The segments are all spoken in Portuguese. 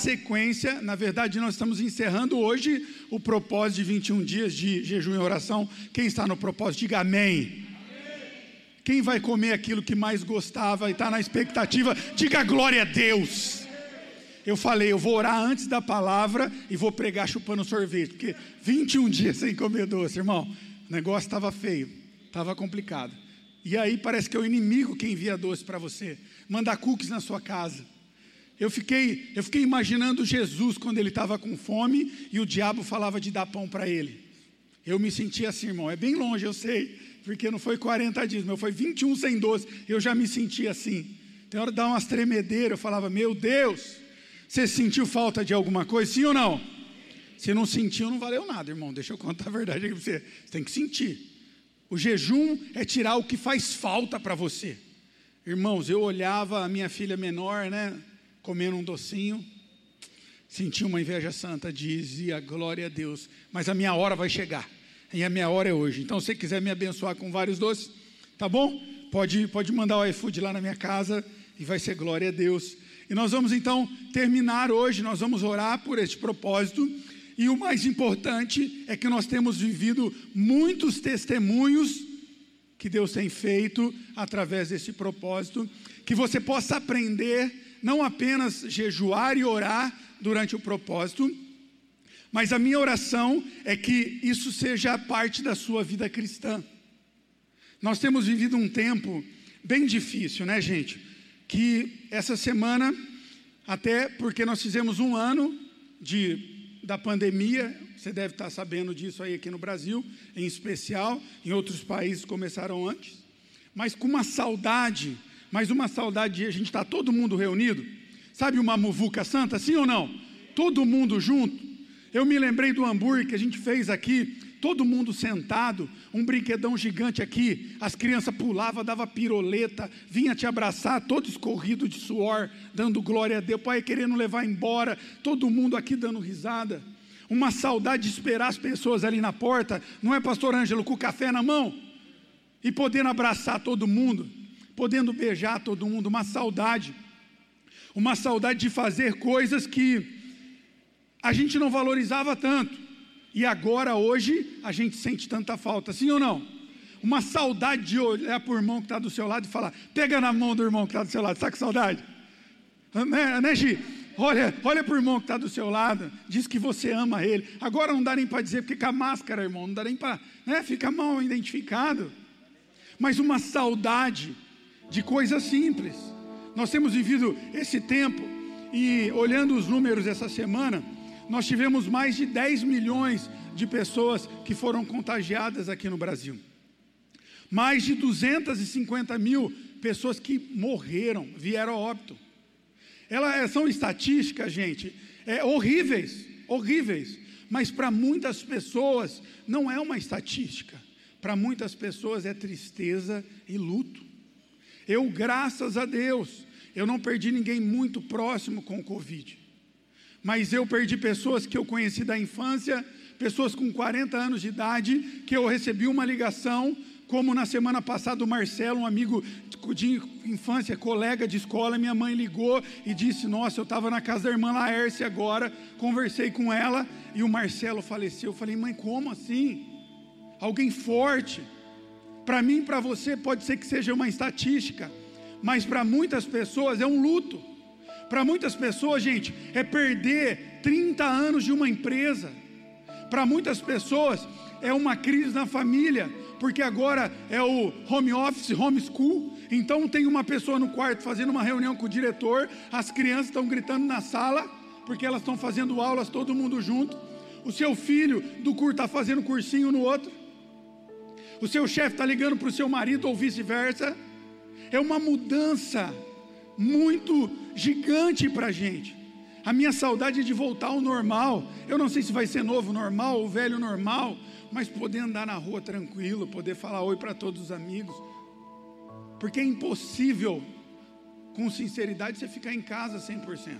sequência, na verdade, nós estamos encerrando hoje o propósito de 21 dias de jejum e oração. Quem está no propósito, diga amém. Quem vai comer aquilo que mais gostava e está na expectativa, diga glória a Deus. Eu falei, eu vou orar antes da palavra e vou pregar chupando sorvete, porque 21 dias sem comer doce, irmão, o negócio estava feio, estava complicado. E aí parece que é o inimigo quem envia doce para você, manda cookies na sua casa. Eu fiquei, eu fiquei imaginando Jesus quando ele estava com fome e o diabo falava de dar pão para ele. Eu me sentia assim, irmão, é bem longe, eu sei, porque não foi 40 dias, mas foi 21 sem doce, eu já me sentia assim. Tem hora de dar umas tremedeiras, eu falava, meu Deus, você sentiu falta de alguma coisa, sim ou não? Se não sentiu, não valeu nada, irmão. Deixa eu contar a verdade aqui para você. Você tem que sentir. O jejum é tirar o que faz falta para você. Irmãos, eu olhava a minha filha menor, né, comendo um docinho, sentia uma inveja santa, dizia glória a Deus, mas a minha hora vai chegar. E a minha hora é hoje. Então, se você quiser me abençoar com vários doces, tá bom? Pode, pode mandar o iFood lá na minha casa e vai ser glória a Deus. E nós vamos então terminar hoje, nós vamos orar por este propósito. E o mais importante é que nós temos vivido muitos testemunhos que Deus tem feito através desse propósito, que você possa aprender não apenas jejuar e orar durante o propósito, mas a minha oração é que isso seja parte da sua vida cristã. Nós temos vivido um tempo bem difícil, né, gente? que essa semana, até porque nós fizemos um ano de, da pandemia, você deve estar sabendo disso aí aqui no Brasil, em especial, em outros países começaram antes, mas com uma saudade, mas uma saudade de a gente estar todo mundo reunido, sabe uma muvuca santa, sim ou não? Todo mundo junto. Eu me lembrei do hambúrguer que a gente fez aqui todo mundo sentado, um brinquedão gigante aqui, as crianças pulavam, dava piroleta, vinha te abraçar, todo escorrido de suor, dando glória a Deus, pai querendo levar embora, todo mundo aqui dando risada. Uma saudade de esperar as pessoas ali na porta, não é, pastor Ângelo, com o café na mão? E podendo abraçar todo mundo, podendo beijar todo mundo, uma saudade. Uma saudade de fazer coisas que a gente não valorizava tanto e agora, hoje, a gente sente tanta falta, sim ou não? Uma saudade de olhar para o irmão que está do seu lado e falar: pega na mão do irmão que está do seu lado, está com saudade? Né, né Gi? Olha, olha para o irmão que está do seu lado, diz que você ama ele. Agora não dá nem para dizer, porque com a máscara, irmão, não dá nem para. Né, fica mal identificado. Mas uma saudade de coisas simples. Nós temos vivido esse tempo e olhando os números essa semana, nós tivemos mais de 10 milhões de pessoas que foram contagiadas aqui no Brasil. Mais de 250 mil pessoas que morreram, vieram a óbito. Elas é, são estatísticas, gente, é, horríveis, horríveis. Mas para muitas pessoas não é uma estatística. Para muitas pessoas é tristeza e luto. Eu, graças a Deus, eu não perdi ninguém muito próximo com o Covid mas eu perdi pessoas que eu conheci da infância, pessoas com 40 anos de idade, que eu recebi uma ligação, como na semana passada o Marcelo, um amigo de infância, colega de escola, minha mãe ligou e disse: Nossa, eu estava na casa da irmã Laércia agora, conversei com ela e o Marcelo faleceu. Eu falei: Mãe, como assim? Alguém forte. Para mim, para você, pode ser que seja uma estatística, mas para muitas pessoas é um luto. Para muitas pessoas, gente, é perder 30 anos de uma empresa. Para muitas pessoas, é uma crise na família, porque agora é o home office, home school. Então tem uma pessoa no quarto fazendo uma reunião com o diretor, as crianças estão gritando na sala, porque elas estão fazendo aulas todo mundo junto. O seu filho do curso está fazendo cursinho no outro. O seu chefe está ligando para o seu marido ou vice-versa. É uma mudança muito gigante para a gente. A minha saudade é de voltar ao normal. Eu não sei se vai ser novo normal ou velho normal, mas poder andar na rua tranquilo, poder falar oi para todos os amigos. Porque é impossível, com sinceridade, você ficar em casa 100%.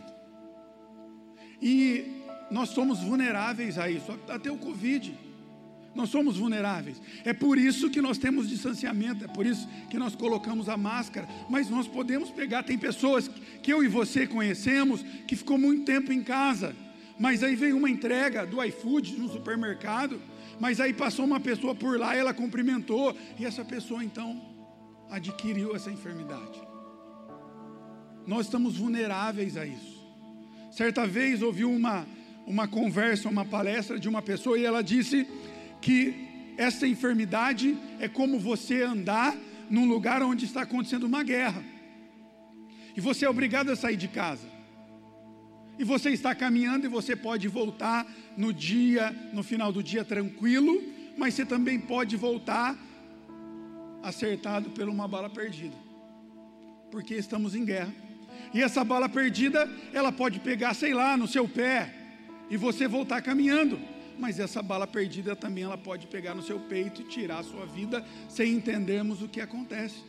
E nós somos vulneráveis a isso, até o Covid. Nós somos vulneráveis. É por isso que nós temos distanciamento, é por isso que nós colocamos a máscara. Mas nós podemos pegar, tem pessoas que eu e você conhecemos que ficou muito tempo em casa, mas aí veio uma entrega do iFood no supermercado, mas aí passou uma pessoa por lá, ela cumprimentou e essa pessoa então adquiriu essa enfermidade. Nós estamos vulneráveis a isso. Certa vez ouvi uma uma conversa, uma palestra de uma pessoa e ela disse que essa enfermidade é como você andar num lugar onde está acontecendo uma guerra. E você é obrigado a sair de casa. E você está caminhando e você pode voltar no dia, no final do dia tranquilo, mas você também pode voltar acertado por uma bala perdida. Porque estamos em guerra. E essa bala perdida, ela pode pegar, sei lá, no seu pé e você voltar caminhando mas essa bala perdida também ela pode pegar no seu peito e tirar a sua vida sem entendermos o que acontece.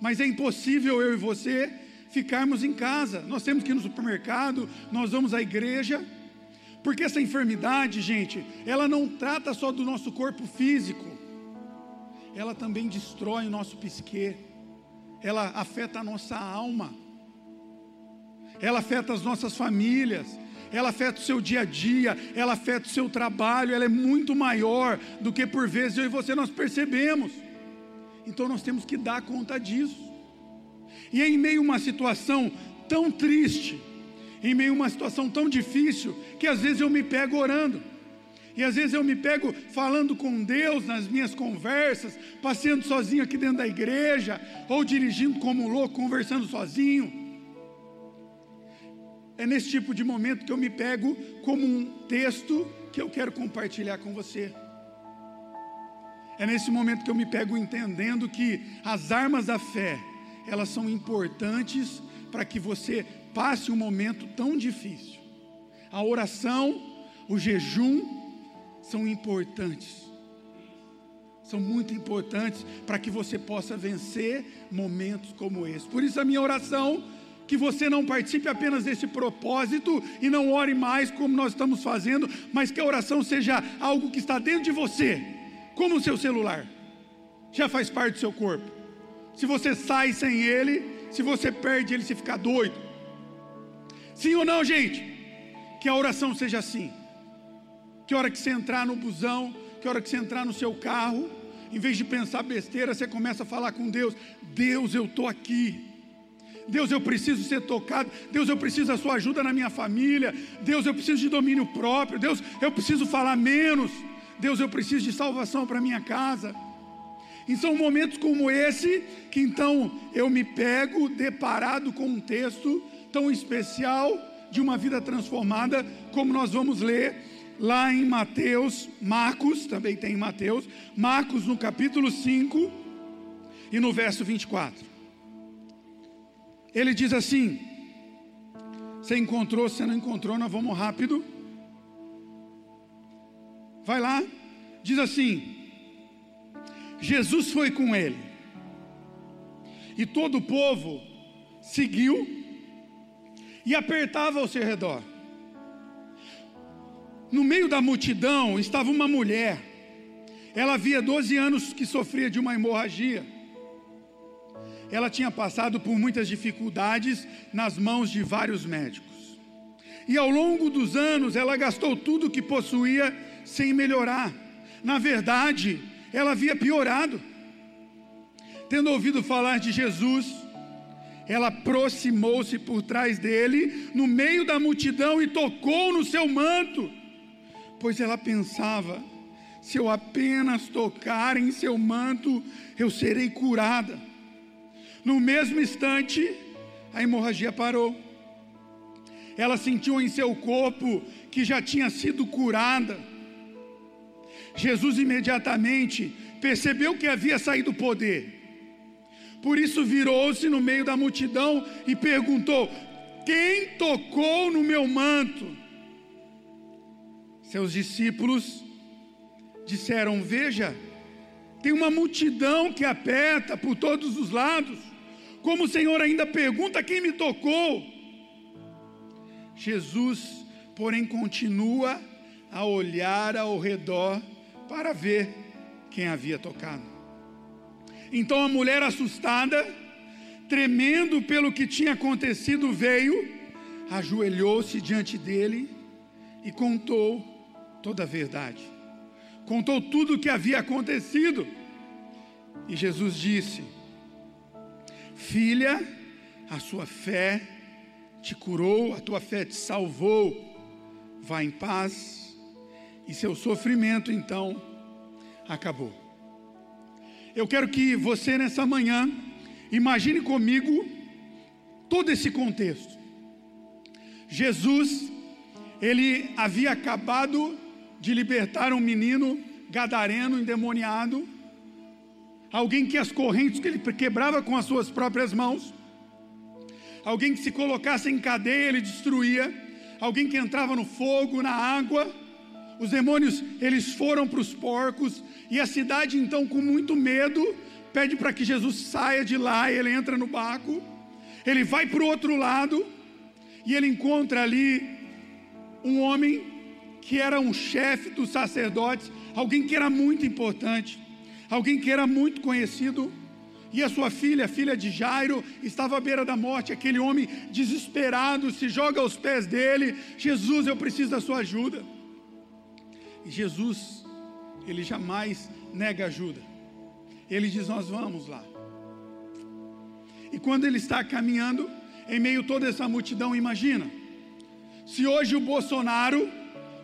Mas é impossível eu e você ficarmos em casa. Nós temos que ir no supermercado, nós vamos à igreja, porque essa enfermidade, gente, ela não trata só do nosso corpo físico, ela também destrói o nosso psique, ela afeta a nossa alma, ela afeta as nossas famílias, ela afeta o seu dia a dia, ela afeta o seu trabalho, ela é muito maior do que por vezes eu e você nós percebemos. Então nós temos que dar conta disso. E em meio a uma situação tão triste, em meio a uma situação tão difícil, que às vezes eu me pego orando. E às vezes eu me pego falando com Deus nas minhas conversas, passeando sozinho aqui dentro da igreja, ou dirigindo como louco, conversando sozinho. É nesse tipo de momento que eu me pego como um texto que eu quero compartilhar com você. É nesse momento que eu me pego entendendo que as armas da fé, elas são importantes para que você passe um momento tão difícil. A oração, o jejum são importantes. São muito importantes para que você possa vencer momentos como esse. Por isso a minha oração que você não participe apenas desse propósito e não ore mais como nós estamos fazendo, mas que a oração seja algo que está dentro de você, como o seu celular, já faz parte do seu corpo. Se você sai sem ele, se você perde ele, se ficar doido. Sim ou não, gente? Que a oração seja assim. Que hora que você entrar no busão, que hora que você entrar no seu carro, em vez de pensar besteira, você começa a falar com Deus: Deus, eu estou aqui. Deus, eu preciso ser tocado. Deus, eu preciso da sua ajuda na minha família. Deus, eu preciso de domínio próprio. Deus, eu preciso falar menos. Deus, eu preciso de salvação para minha casa. E são momentos como esse que então eu me pego deparado com um texto tão especial de uma vida transformada, como nós vamos ler lá em Mateus, Marcos, também tem em Mateus, Marcos no capítulo 5 e no verso 24. Ele diz assim: Você encontrou, você não encontrou, nós vamos rápido. Vai lá, diz assim: Jesus foi com ele, e todo o povo seguiu e apertava ao seu redor. No meio da multidão estava uma mulher, ela havia 12 anos que sofria de uma hemorragia ela tinha passado por muitas dificuldades nas mãos de vários médicos. E ao longo dos anos, ela gastou tudo o que possuía sem melhorar. Na verdade, ela havia piorado. Tendo ouvido falar de Jesus, ela aproximou-se por trás dele, no meio da multidão, e tocou no seu manto, pois ela pensava: se eu apenas tocar em seu manto, eu serei curada. No mesmo instante, a hemorragia parou. Ela sentiu em seu corpo que já tinha sido curada. Jesus imediatamente percebeu que havia saído poder. Por isso virou-se no meio da multidão e perguntou: Quem tocou no meu manto? Seus discípulos disseram: Veja, tem uma multidão que aperta por todos os lados. Como o Senhor ainda pergunta quem me tocou, Jesus, porém, continua a olhar ao redor para ver quem havia tocado. Então a mulher assustada, tremendo pelo que tinha acontecido, veio, ajoelhou-se diante dele e contou toda a verdade. Contou tudo o que havia acontecido. E Jesus disse: Filha, a sua fé te curou, a tua fé te salvou. Vá em paz, e seu sofrimento então acabou. Eu quero que você nessa manhã imagine comigo todo esse contexto. Jesus, ele havia acabado de libertar um menino gadareno, endemoniado, alguém que as correntes que ele quebrava com as suas próprias mãos, alguém que se colocasse em cadeia ele destruía, alguém que entrava no fogo, na água. Os demônios, eles foram para os porcos, e a cidade, então, com muito medo, pede para que Jesus saia de lá, e ele entra no barco, ele vai para o outro lado, e ele encontra ali um homem que era um chefe dos sacerdotes, alguém que era muito importante, alguém que era muito conhecido, e a sua filha, filha de Jairo, estava à beira da morte. Aquele homem desesperado se joga aos pés dele: Jesus, eu preciso da sua ajuda. E Jesus, ele jamais nega ajuda. Ele diz: Nós vamos lá. E quando ele está caminhando, em meio a toda essa multidão, imagina, se hoje o Bolsonaro,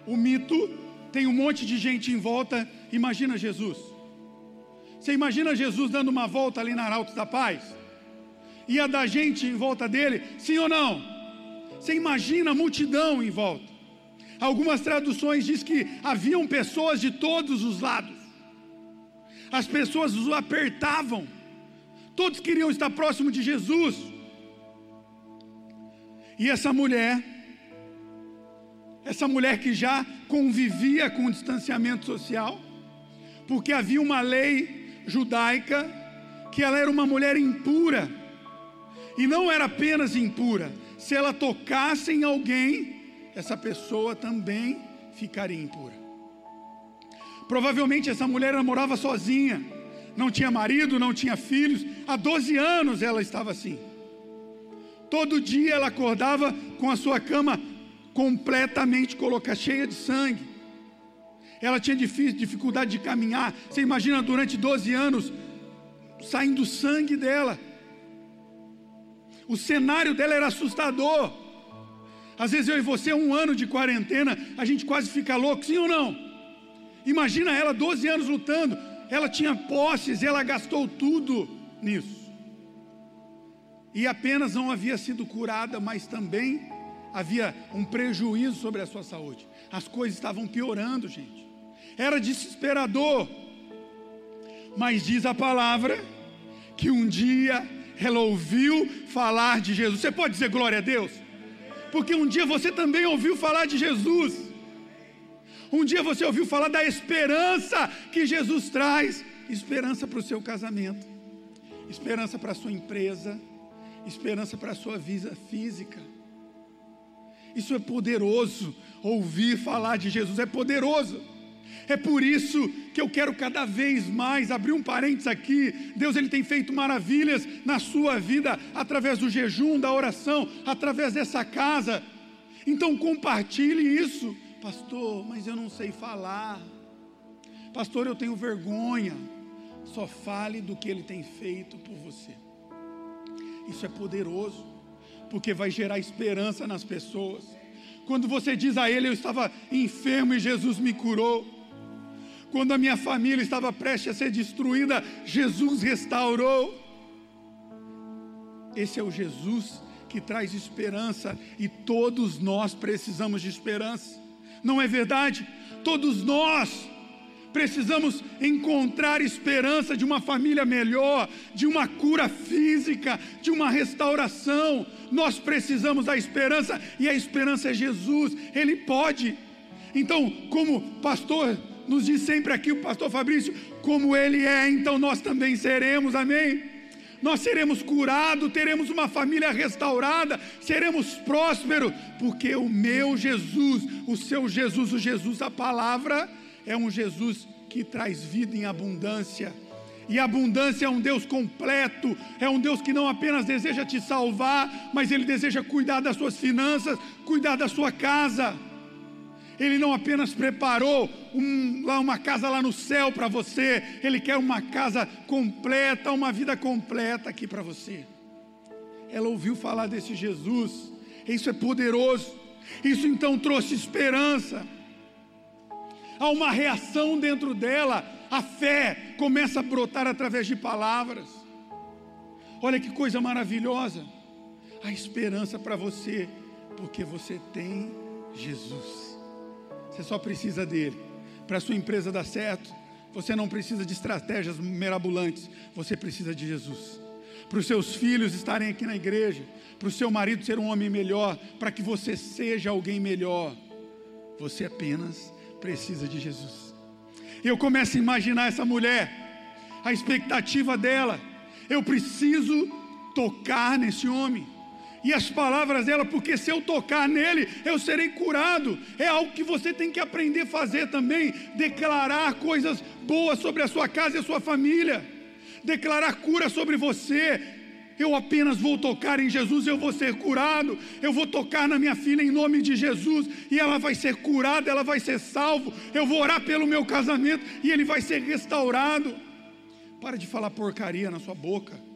o mito, tem um monte de gente em volta, imagina Jesus. Você imagina Jesus dando uma volta ali na Arautos da Paz? Ia dar gente em volta dele, sim ou não? Você imagina a multidão em volta. Algumas traduções diz que haviam pessoas de todos os lados. As pessoas o apertavam. Todos queriam estar próximo de Jesus. E essa mulher, essa mulher que já convivia com o distanciamento social, porque havia uma lei judaica que ela era uma mulher impura. E não era apenas impura, se ela tocasse em alguém, essa pessoa também ficaria impura. Provavelmente essa mulher morava sozinha, não tinha marido, não tinha filhos, há 12 anos ela estava assim. Todo dia ela acordava com a sua cama completamente colocada, cheia de sangue ela tinha dificuldade de caminhar. Você imagina durante 12 anos saindo sangue dela. O cenário dela era assustador. Às vezes eu e você, um ano de quarentena, a gente quase fica louco, sim ou não? Imagina ela 12 anos lutando. Ela tinha posses, ela gastou tudo nisso. E apenas não havia sido curada, mas também havia um prejuízo sobre a sua saúde. As coisas estavam piorando, gente era desesperador. Mas diz a palavra que um dia ela ouviu falar de Jesus. Você pode dizer glória a Deus? Porque um dia você também ouviu falar de Jesus. Um dia você ouviu falar da esperança que Jesus traz esperança para o seu casamento, esperança para a sua empresa, esperança para a sua vida física. Isso é poderoso. Ouvir falar de Jesus é poderoso. É por isso que eu quero cada vez mais abrir um parênteses aqui. Deus ele tem feito maravilhas na sua vida através do jejum, da oração, através dessa casa. Então compartilhe isso, pastor. Mas eu não sei falar, pastor. Eu tenho vergonha. Só fale do que ele tem feito por você. Isso é poderoso, porque vai gerar esperança nas pessoas. Quando você diz a ele, eu estava enfermo e Jesus me curou quando a minha família estava prestes a ser destruída, Jesus restaurou. Esse é o Jesus que traz esperança e todos nós precisamos de esperança. Não é verdade? Todos nós precisamos encontrar esperança de uma família melhor, de uma cura física, de uma restauração. Nós precisamos da esperança e a esperança é Jesus, Ele pode. Então, como pastor nos diz sempre aqui o pastor Fabrício, como ele é, então nós também seremos, amém? Nós seremos curados, teremos uma família restaurada, seremos prósperos, porque o meu Jesus, o seu Jesus, o Jesus, a palavra, é um Jesus que traz vida em abundância. E abundância é um Deus completo, é um Deus que não apenas deseja te salvar, mas Ele deseja cuidar das suas finanças, cuidar da sua casa. Ele não apenas preparou um, lá uma casa lá no céu para você, Ele quer uma casa completa, uma vida completa aqui para você. Ela ouviu falar desse Jesus, isso é poderoso, isso então trouxe esperança. Há uma reação dentro dela, a fé começa a brotar através de palavras. Olha que coisa maravilhosa. A esperança para você, porque você tem Jesus. Você só precisa dele. Para a sua empresa dar certo, você não precisa de estratégias mirabolantes, você precisa de Jesus. Para os seus filhos estarem aqui na igreja, para o seu marido ser um homem melhor, para que você seja alguém melhor, você apenas precisa de Jesus. Eu começo a imaginar essa mulher, a expectativa dela. Eu preciso tocar nesse homem. E as palavras dela, porque se eu tocar nele, eu serei curado. É algo que você tem que aprender a fazer também. Declarar coisas boas sobre a sua casa e a sua família. Declarar cura sobre você, eu apenas vou tocar em Jesus, eu vou ser curado. Eu vou tocar na minha filha em nome de Jesus e ela vai ser curada, ela vai ser salvo. Eu vou orar pelo meu casamento e ele vai ser restaurado. Para de falar porcaria na sua boca.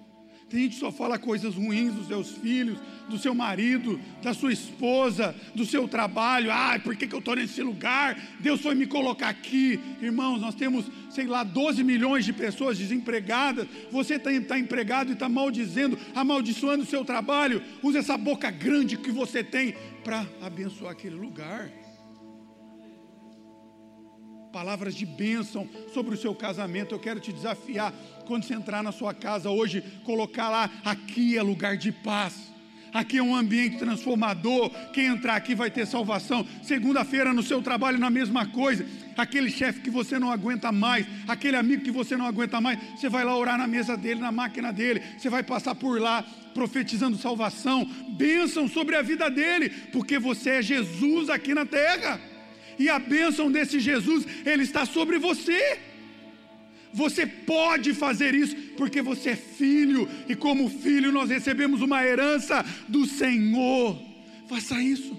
Tem gente que só fala coisas ruins dos seus filhos, do seu marido, da sua esposa, do seu trabalho. Ah, por que, que eu estou nesse lugar? Deus foi me colocar aqui. Irmãos, nós temos, sei lá, 12 milhões de pessoas desempregadas. Você está tá empregado e está maldizendo, amaldiçoando o seu trabalho. Use essa boca grande que você tem para abençoar aquele lugar palavras de bênção sobre o seu casamento. Eu quero te desafiar, quando você entrar na sua casa hoje, colocar lá: aqui é lugar de paz. Aqui é um ambiente transformador. Quem entrar aqui vai ter salvação. Segunda-feira no seu trabalho, na mesma coisa. Aquele chefe que você não aguenta mais, aquele amigo que você não aguenta mais, você vai lá orar na mesa dele, na máquina dele. Você vai passar por lá profetizando salvação, bênção sobre a vida dele, porque você é Jesus aqui na terra e a bênção desse Jesus, ele está sobre você. Você pode fazer isso porque você é filho, e como filho nós recebemos uma herança do Senhor. Faça isso.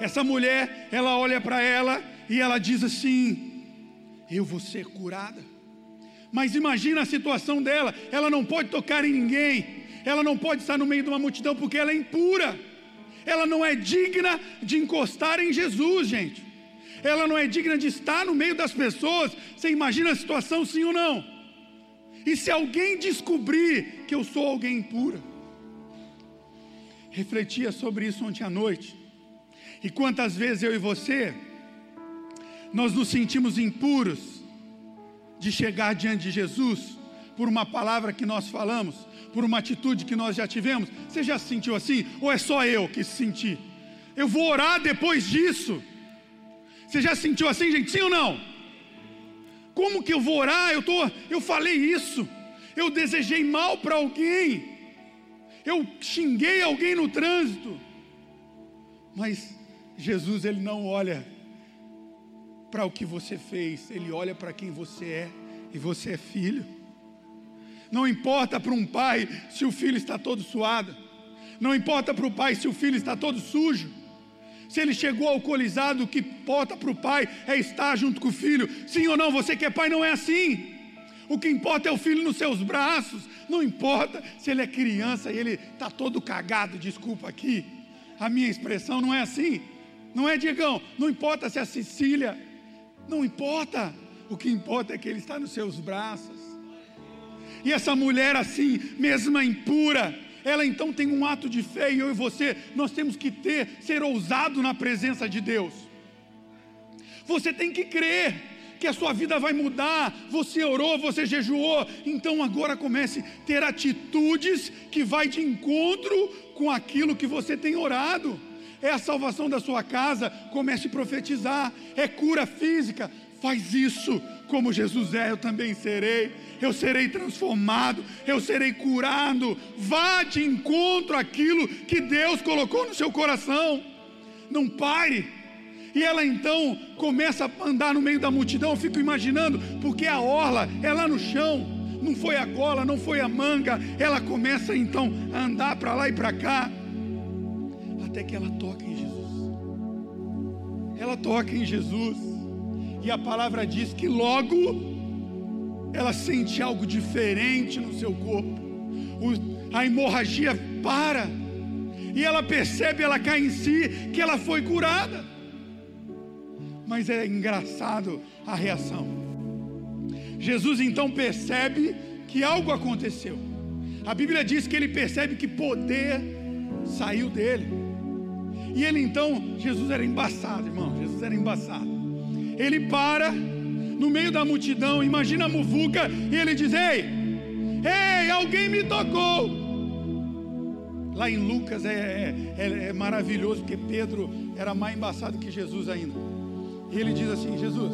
Essa mulher, ela olha para ela e ela diz assim: Eu vou ser curada. Mas imagina a situação dela: ela não pode tocar em ninguém, ela não pode estar no meio de uma multidão porque ela é impura ela não é digna de encostar em Jesus, gente. Ela não é digna de estar no meio das pessoas. Você imagina a situação, sim ou não? E se alguém descobrir que eu sou alguém impura? Refletia sobre isso ontem à noite. E quantas vezes eu e você, nós nos sentimos impuros de chegar diante de Jesus por uma palavra que nós falamos, por uma atitude que nós já tivemos? Você já se sentiu assim? Ou é só eu que se senti? Eu vou orar depois disso. Você já se sentiu assim, gente? Sim ou não? Como que eu vou orar? Eu, tô, eu falei isso. Eu desejei mal para alguém. Eu xinguei alguém no trânsito. Mas Jesus, Ele não olha para o que você fez, Ele olha para quem você é. E você é filho. Não importa para um pai se o filho está todo suado. Não importa para o pai se o filho está todo sujo. Se ele chegou alcoolizado, o que importa para o pai é estar junto com o filho. Sim ou não, você que é pai não é assim. O que importa é o filho nos seus braços. Não importa se ele é criança e ele está todo cagado, desculpa aqui. A minha expressão não é assim. Não é, Diegão? Não importa se é a Cecília. Não importa. O que importa é que ele está nos seus braços. E essa mulher assim, mesma impura, ela então tem um ato de fé e eu e você, nós temos que ter, ser ousado na presença de Deus. Você tem que crer que a sua vida vai mudar. Você orou, você jejuou, então agora comece a ter atitudes que vai de encontro com aquilo que você tem orado. É a salvação da sua casa, comece a profetizar, é cura física, faz isso como Jesus é, eu também serei. Eu serei transformado, eu serei curado. Vá de encontro àquilo que Deus colocou no seu coração. Não pare. E ela então começa a andar no meio da multidão. Eu fico imaginando, porque a orla é lá no chão, não foi a gola, não foi a manga. Ela começa então a andar para lá e para cá, até que ela toca em Jesus. Ela toca em Jesus, e a palavra diz que logo ela sente algo diferente no seu corpo. a hemorragia para. E ela percebe, ela cai em si, que ela foi curada. Mas é engraçado a reação. Jesus então percebe que algo aconteceu. A Bíblia diz que ele percebe que poder saiu dele. E ele então, Jesus era embaçado, irmão. Jesus era embaçado. Ele para no meio da multidão, imagina a muvuca, e ele diz: Ei, ei, alguém me tocou. Lá em Lucas é, é, é, é maravilhoso, porque Pedro era mais embaçado que Jesus ainda. E ele diz assim: Jesus,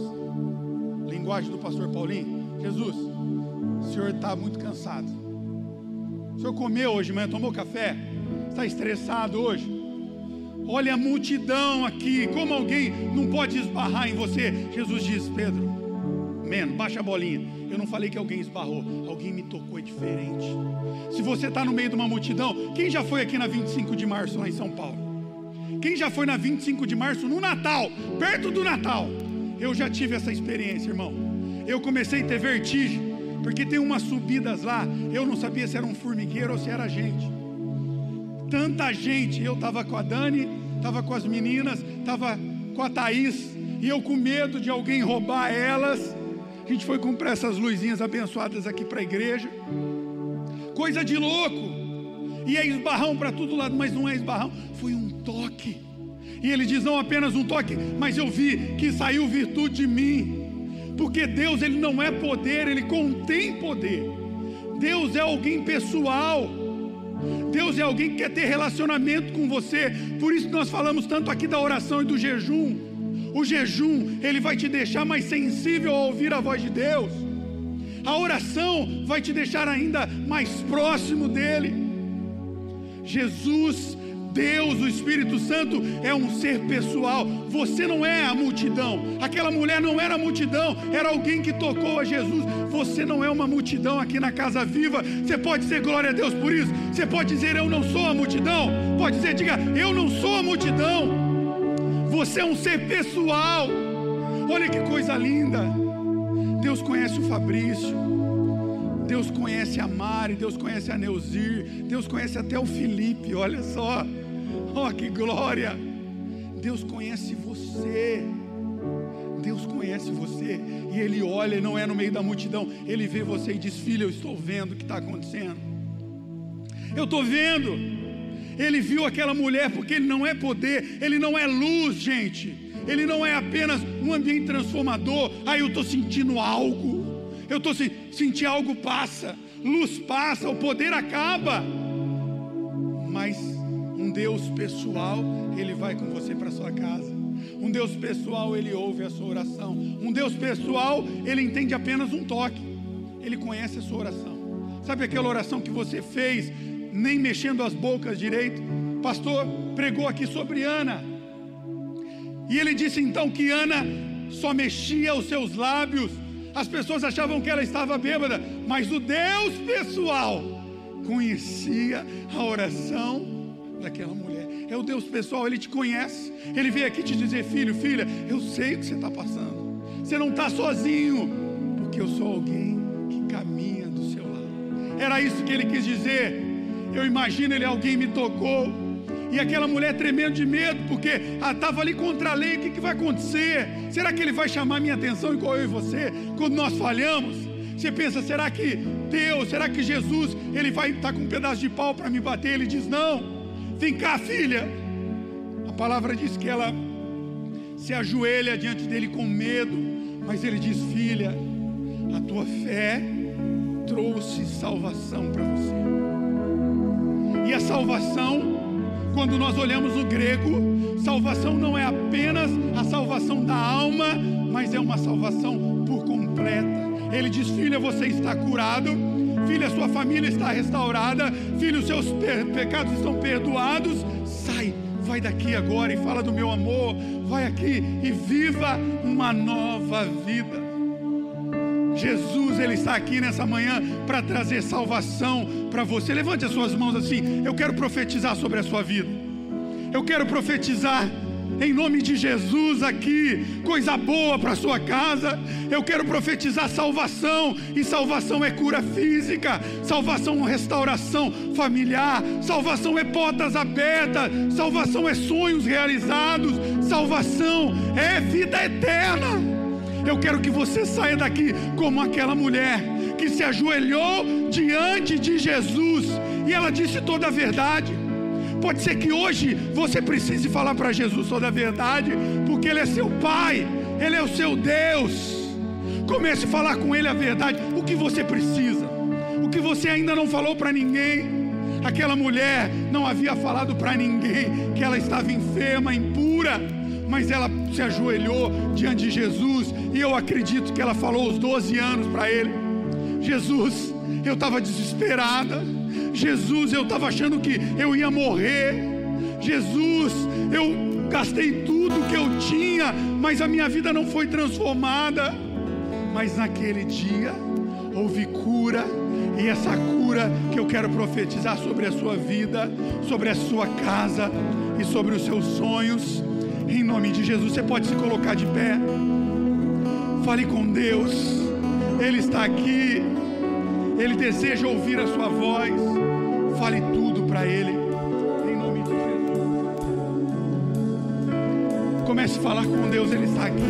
linguagem do pastor Paulinho, Jesus, o senhor está muito cansado. O senhor comeu hoje de manhã, tomou café? Está estressado hoje? Olha a multidão aqui, como alguém não pode esbarrar em você? Jesus diz: Pedro, menos, baixa a bolinha. Eu não falei que alguém esbarrou, alguém me tocou é diferente. Se você está no meio de uma multidão, quem já foi aqui na 25 de março lá em São Paulo? Quem já foi na 25 de março no Natal, perto do Natal? Eu já tive essa experiência, irmão. Eu comecei a ter vertigem, porque tem umas subidas lá, eu não sabia se era um formigueiro ou se era gente. Tanta gente, eu estava com a Dani, estava com as meninas, estava com a Thaís, e eu com medo de alguém roubar elas. A gente foi comprar essas luzinhas abençoadas aqui para a igreja. Coisa de louco. E é esbarrão para todo lado, mas não é esbarrão, foi um toque. E ele diz: não apenas um toque, mas eu vi que saiu virtude de mim. Porque Deus, ele não é poder, ele contém poder. Deus é alguém pessoal. Deus é alguém que quer ter relacionamento com você. Por isso nós falamos tanto aqui da oração e do jejum. O jejum, ele vai te deixar mais sensível a ouvir a voz de Deus. A oração vai te deixar ainda mais próximo dele. Jesus, Deus, o Espírito Santo é um ser pessoal. Você não é a multidão. Aquela mulher não era a multidão, era alguém que tocou a Jesus. Você não é uma multidão aqui na casa viva. Você pode dizer glória a Deus por isso. Você pode dizer eu não sou a multidão. Pode dizer, diga, eu não sou a multidão. Você é um ser pessoal. Olha que coisa linda. Deus conhece o Fabrício. Deus conhece a Mari, Deus conhece a Neuzir, Deus conhece até o Felipe, olha só, oh que glória! Deus conhece você, Deus conhece você, e Ele olha, e não é no meio da multidão, Ele vê você e diz: Filho, eu estou vendo o que está acontecendo, eu estou vendo, ele viu aquela mulher porque ele não é poder, ele não é luz, gente. Ele não é apenas um ambiente transformador. Aí ah, eu estou sentindo algo. Eu estou se, sentindo algo passa, luz passa, o poder acaba. Mas Deus pessoal, ele vai com você para sua casa. Um Deus pessoal, ele ouve a sua oração. Um Deus pessoal, ele entende apenas um toque. Ele conhece a sua oração. Sabe aquela oração que você fez nem mexendo as bocas direito. Pastor pregou aqui sobre Ana. E ele disse então que Ana só mexia os seus lábios. As pessoas achavam que ela estava bêbada, mas o Deus pessoal conhecia a oração daquela mulher. É o Deus pessoal, ele te conhece. Ele veio aqui te dizer, filho, filha, eu sei o que você está passando. Você não está sozinho, porque eu sou alguém que caminha do seu lado. Era isso que ele quis dizer. Eu imagino ele, alguém me tocou. E aquela mulher tremendo de medo, porque estava ali contra a lei, o que, que vai acontecer? Será que ele vai chamar minha atenção igual eu e você, quando nós falhamos? Você pensa, será que Deus, será que Jesus, ele vai estar com um pedaço de pau para me bater? Ele diz: Não, vem cá, filha. A palavra diz que ela se ajoelha diante dele com medo, mas ele diz: Filha, a tua fé trouxe salvação para você. E a salvação, quando nós olhamos o grego, salvação não é apenas a salvação da alma, mas é uma salvação por completa. Ele diz: Filha, você está curado. Filha, sua família está restaurada. Filho, seus pe pecados estão perdoados. Sai, vai daqui agora e fala do meu amor, vai aqui e viva uma nova vida. Jesus, Ele está aqui nessa manhã para trazer salvação para você. Levante as suas mãos assim. Eu quero profetizar sobre a sua vida. Eu quero profetizar em nome de Jesus aqui, coisa boa para sua casa. Eu quero profetizar salvação, e salvação é cura física, salvação é restauração familiar, salvação é portas abertas, salvação é sonhos realizados, salvação é vida eterna. Eu quero que você saia daqui como aquela mulher que se ajoelhou diante de Jesus e ela disse toda a verdade. Pode ser que hoje você precise falar para Jesus toda a verdade, porque Ele é seu Pai, Ele é o seu Deus. Comece a falar com Ele a verdade, o que você precisa, o que você ainda não falou para ninguém. Aquela mulher não havia falado para ninguém que ela estava enferma, impura, mas ela se ajoelhou diante de Jesus, e eu acredito que ela falou os 12 anos para ele: Jesus, eu estava desesperada Jesus, eu estava achando que eu ia morrer. Jesus, eu gastei tudo que eu tinha, mas a minha vida não foi transformada. Mas naquele dia houve cura, e essa cura que eu quero profetizar sobre a sua vida, sobre a sua casa e sobre os seus sonhos. Em nome de Jesus, você pode se colocar de pé. Fale com Deus. Ele está aqui. Ele deseja ouvir a sua voz. Fale tudo para Ele. Em nome de Jesus. Comece a falar com Deus, Ele está aqui.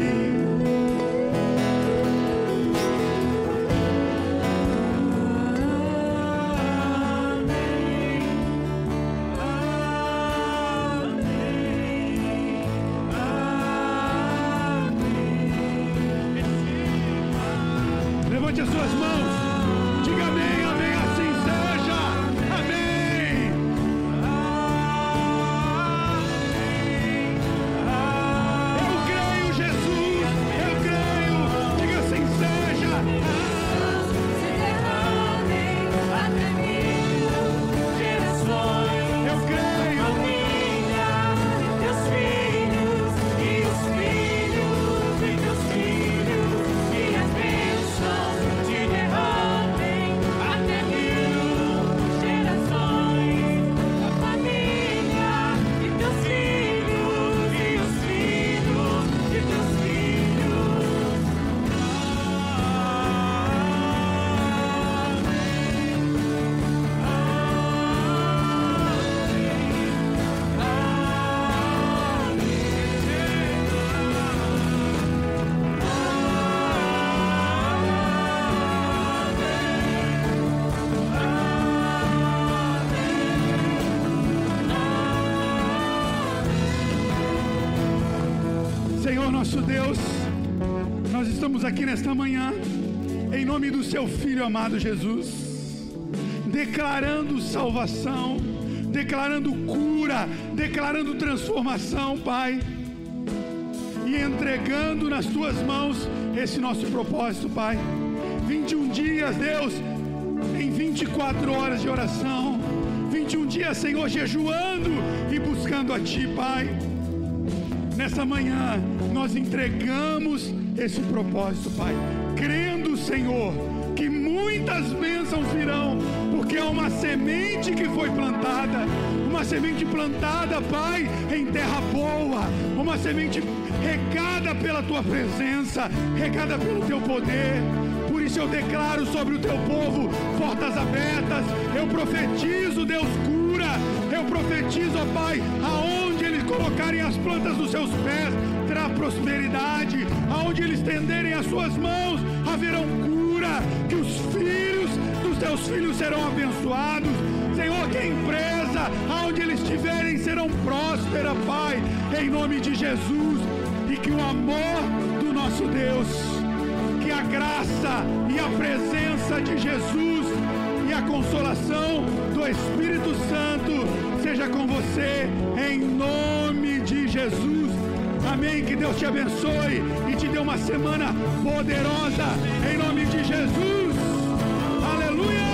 Aqui nesta manhã, em nome do seu Filho amado Jesus, declarando salvação, declarando cura, declarando transformação, Pai, e entregando nas tuas mãos esse nosso propósito, Pai. 21 dias, Deus, em 24 horas de oração, 21 dias, Senhor, jejuando e buscando a Ti, Pai. Nessa manhã, nós entregamos esse propósito, Pai, crendo, Senhor, que muitas bênçãos virão, porque é uma semente que foi plantada, uma semente plantada, Pai, em terra boa, uma semente regada pela tua presença, regada pelo teu poder. Por isso eu declaro sobre o teu povo portas abertas. Eu profetizo, Deus cura. Eu profetizo, ó Pai, aonde colocarem as plantas dos seus pés, terá prosperidade. Aonde eles tenderem as suas mãos, haverão cura. Que os filhos dos teus filhos serão abençoados. Senhor, que a empresa, aonde eles estiverem, serão próspera, Pai, em nome de Jesus. E que o amor do nosso Deus, que a graça e a presença de Jesus e a consolação do Espírito Santo seja com você, em nome de Jesus. Amém. Que Deus te abençoe e te dê uma semana poderosa, em nome de Jesus. Aleluia.